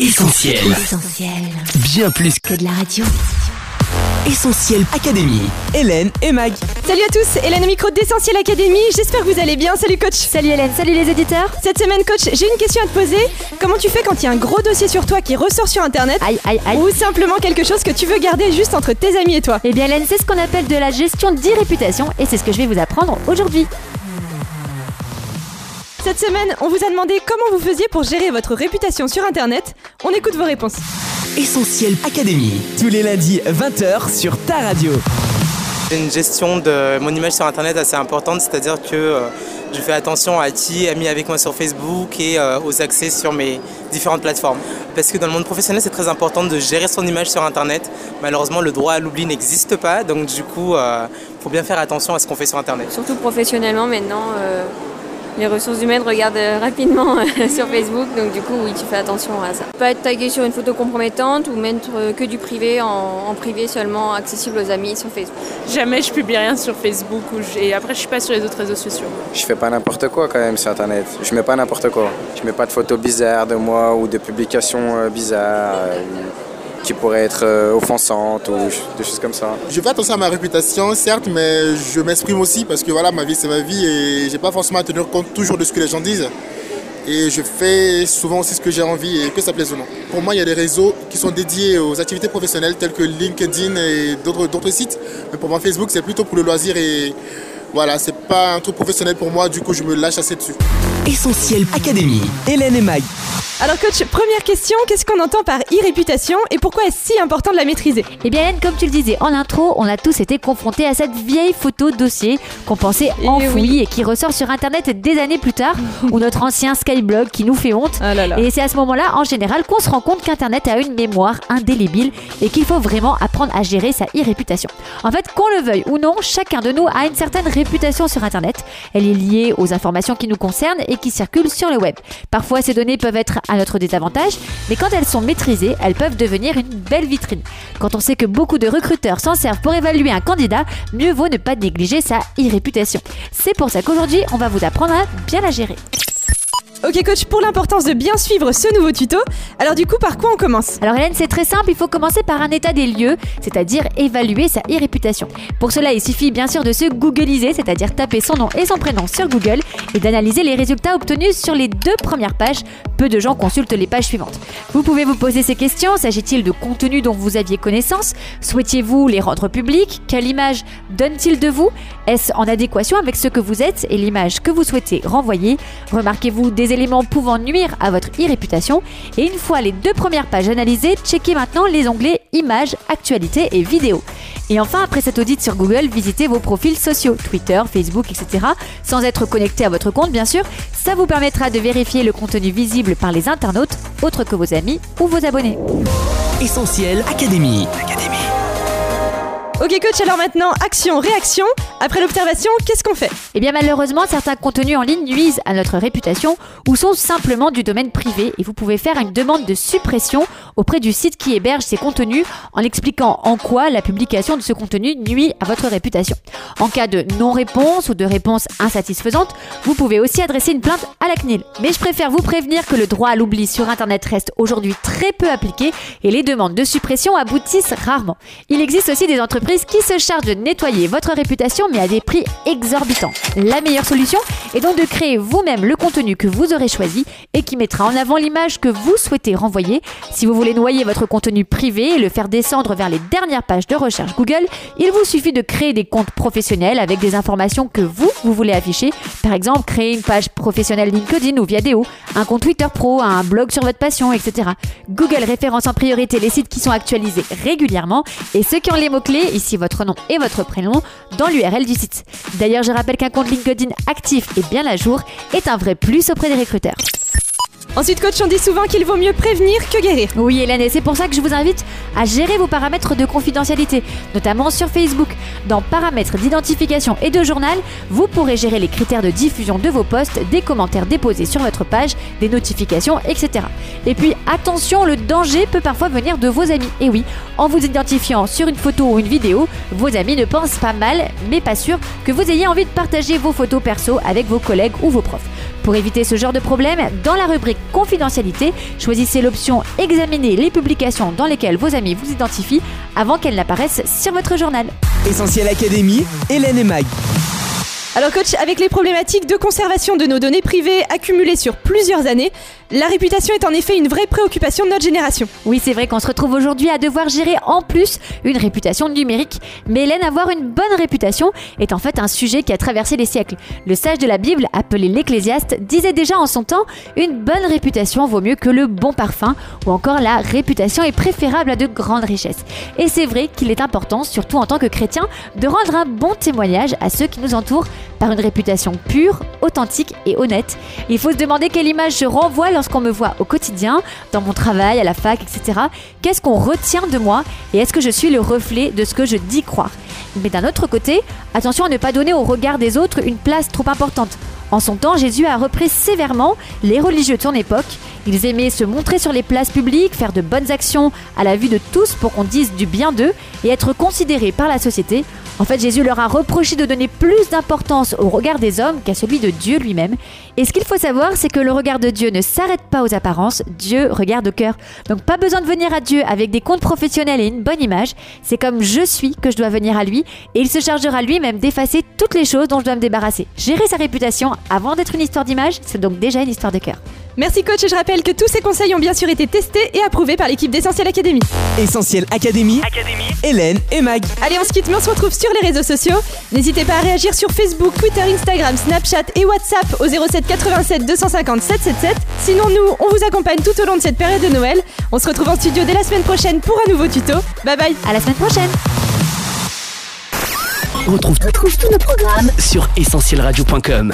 Essentiel. Essentiel. Bien plus Que de la radio. Essentiel Académie. Hélène et Mag. Salut à tous, Hélène au micro d'Essentiel Academy, j'espère que vous allez bien, salut coach Salut Hélène, salut les éditeurs Cette semaine coach, j'ai une question à te poser, comment tu fais quand il y a un gros dossier sur toi qui ressort sur internet Aïe aïe aïe ou simplement quelque chose que tu veux garder juste entre tes amis et toi? Eh bien Hélène, c'est ce qu'on appelle de la gestion d'e-réputation et c'est ce que je vais vous apprendre aujourd'hui. Cette semaine, on vous a demandé comment vous faisiez pour gérer votre réputation sur internet, on écoute vos réponses. Essentiel Académie. Tous les lundis 20h sur ta radio. J'ai une gestion de mon image sur internet assez importante, c'est-à-dire que euh, je fais attention à qui est mis avec moi sur Facebook et euh, aux accès sur mes différentes plateformes. Parce que dans le monde professionnel, c'est très important de gérer son image sur internet. Malheureusement, le droit à l'oubli n'existe pas, donc du coup, il faut bien faire attention à ce qu'on fait sur internet. Surtout professionnellement maintenant, euh, les ressources humaines regardent euh, rapidement euh, sur Facebook, donc du coup oui tu fais attention à ça. Pas être tagué sur une photo compromettante ou mettre euh, que du privé en, en privé seulement accessible aux amis sur Facebook. Jamais je publie rien sur Facebook ou et après je suis pas sur les autres réseaux sociaux. Je fais pas n'importe quoi quand même sur internet. Je mets pas n'importe quoi. Je mets pas de photos bizarres de moi ou de publications bizarres euh, qui pourraient être euh, offensantes ou des choses comme ça. Je fais attention à ma réputation, certes, mais je m'exprime aussi parce que voilà, ma vie c'est ma vie et j'ai pas forcément à tenir compte toujours de ce que les gens disent. Et je fais souvent aussi ce que j'ai envie et que ça plaise ou non. Pour moi, il y a des réseaux qui sont dédiés aux activités professionnelles tels que LinkedIn et d'autres d'autres sites. Mais pour moi, Facebook, c'est plutôt pour le loisir et voilà, c'est pas un truc professionnel pour moi, du coup, je me lâche assez dessus. Essentiel Académie. Hélène et Mag. Alors coach, première question, qu'est-ce qu'on entend par e-réputation et pourquoi est-ce si important de la maîtriser? Eh bien Hélène, comme tu le disais en intro, on a tous été confrontés à cette vieille photo dossier qu'on pensait Eh enfouie oui. et qui ressort sur internet des années plus tard, ou notre ancien Skyblog qui nous fait honte. Ah là là. Et c'est à ce moment-là, en général, qu'on se rend compte qu'Internet a une mémoire indélébile et qu'il faut vraiment apprendre à gérer sa e-réputation. En fait, qu'on le veuille ou non, chacun de nous a une certaine réputation sur Internet. Elle est liée aux informations qui nous concernent et qui circulent sur le web. Parfois, ces données peuvent être à notre désavantage, mais quand elles sont maîtrisées, elles peuvent devenir une belle vitrine. Quand on sait que beaucoup de recruteurs s'en servent pour évaluer un candidat, mieux vaut ne pas négliger sa e-réputation. C'est pour ça qu'aujourd'hui, on va vous apprendre à bien la gérer. Ok coach, pour l'importance de bien suivre ce nouveau tuto, alors du coup par quoi on commence? Alors Hélène, c'est très simple, il faut commencer par un état des lieux, c'est-à-dire évaluer sa e-réputation. Pour cela, il suffit bien sûr de se googliser, c'est-à-dire taper son nom et son prénom sur Google et d'analyser les résultats obtenus sur les deux premières pages. Peu de gens consultent les pages suivantes. Vous pouvez vous poser ces questions, s'agit-il de contenus dont vous aviez connaissance? Souhaitiez-vous les rendre publics? Quelle image donne-t-il de vous? Est-ce en adéquation avec ce que vous êtes et l'image que vous souhaitez renvoyer? Remarquez-vous des éléments pouvant nuire à votre e-réputation Et une fois les deux premières pages analysées, checkez maintenant les onglets Images, Actualités et Vidéos. Et enfin, après cet audit sur Google, visitez vos profils sociaux, Twitter, Facebook, etc. Sans être connecté à votre compte, bien sûr. Ça vous permettra de vérifier le contenu visible par les internautes, autres que vos amis ou vos abonnés. Essentiel Académie. Ok coach, alors maintenant, action, réaction. Après l'observation, qu'est-ce qu'on fait? Eh bien malheureusement, certains contenus en ligne nuisent à notre réputation ou sont simplement du domaine privé et vous pouvez faire une demande de suppression auprès du site qui héberge ces contenus en expliquant en quoi la publication de ce contenu nuit à votre réputation. En cas de non-réponse ou de réponse insatisfaisante, vous pouvez aussi adresser une plainte à la CNIL. Mais je préfère vous prévenir que le droit à l'oubli sur Internet reste aujourd'hui très peu appliqué et les demandes de suppression aboutissent rarement. Il existe aussi des entreprises qui se chargent de nettoyer votre réputation mais à des prix exorbitants. La meilleure solution est donc de créer vous-même le contenu que vous aurez choisi et qui mettra en avant l'image que vous souhaitez renvoyer. Si vous voulez noyer votre contenu privé et le faire descendre vers les dernières pages de recherche Google, il vous suffit de créer des comptes professionnels avec des informations que vous, vous voulez afficher. Par exemple, créer une page professionnelle LinkedIn ou Viadeo, un compte Twitter Pro, un blog sur votre passion, etc. Google référence en priorité les sites qui sont actualisés régulièrement et ceux qui ont les mots-clés, ici votre nom et votre prénom, dans l'URL du site. D'ailleurs, je rappelle qu'un compte LinkedIn actif et bien à jour est un vrai plus auprès des recruteurs. Ensuite coach, on dit souvent qu'il vaut mieux prévenir que guérir. Oui Hélène, et c'est pour ça que je vous invite à gérer vos paramètres de confidentialité, notamment sur Facebook. Dans paramètres d'identification et de journal, vous pourrez gérer les critères de diffusion de vos posts, des commentaires déposés sur votre page, des notifications, etc. Et puis attention, le danger peut parfois venir de vos amis. Et oui, en vous identifiant sur une photo ou une vidéo, vos amis ne pensent pas mal, mais pas sûr, que vous ayez envie de partager vos photos perso avec vos collègues ou vos profs. Pour éviter ce genre de problème, dans la rubrique confidentialité, choisissez l'option examiner les publications dans lesquelles vos amis vous identifient avant qu'elles n'apparaissent sur votre journal. Essentiel Académie, Hélène et Mag. Alors coach, avec les problématiques de conservation de nos données privées accumulées sur plusieurs années, la réputation est en effet une vraie préoccupation de notre génération. Oui, c'est vrai qu'on se retrouve aujourd'hui à devoir gérer en plus une réputation numérique. Mais Hélène, avoir une bonne réputation est en fait un sujet qui a traversé les siècles. Le sage de la Bible, appelé l'Ecclésiaste, disait déjà en son temps une bonne réputation vaut mieux que le bon parfum, ou encore la réputation est préférable à de grandes richesses. Et c'est vrai qu'il est important, surtout en tant que chrétien, de rendre un bon témoignage à ceux qui nous entourent par une réputation pure, authentique et honnête. Il faut se demander quelle image je renvoie lorsqu'on me voit au quotidien, dans mon travail, à la fac, etc. Qu'est-ce qu'on retient de moi et est-ce que je suis le reflet de ce que je dis croire? Mais d'un autre côté, attention à ne pas donner au regard des autres une place trop importante. En son temps, Jésus a repris sévèrement les religieux de son époque. Ils aimaient se montrer sur les places publiques, faire de bonnes actions à la vue de tous pour qu'on dise du bien d'eux et être considérés par la société. En fait, Jésus leur a reproché de donner plus d'importance au regard des hommes qu'à celui de Dieu lui-même. Et ce qu'il faut savoir, c'est que le regard de Dieu ne s'arrête pas aux apparences, Dieu regarde au cœur. Donc pas besoin de venir à Dieu avec des comptes professionnels et une bonne image, c'est comme je suis que je dois venir à lui, et il se chargera lui-même d'effacer toutes les choses dont je dois me débarrasser. Gérer sa réputation avant d'être une histoire d'image, c'est donc déjà une histoire de cœur. Merci coach et je rappelle que tous ces conseils ont bien sûr été testés et approuvés par l'équipe d'Essentiel Académie. Essentiel Académie, Hélène et Mag. Allez, on se quitte, mais on se retrouve sur les réseaux sociaux. N'hésitez pas à réagir sur Facebook, Twitter, Instagram, Snapchat et WhatsApp au 07 87 250 777. Sinon, nous, on vous accompagne tout au long de cette période de Noël. On se retrouve en studio dès la semaine prochaine pour un nouveau tuto. Bye bye. À la semaine prochaine. On retrouve, tous nos programmes sur essentielradio.com.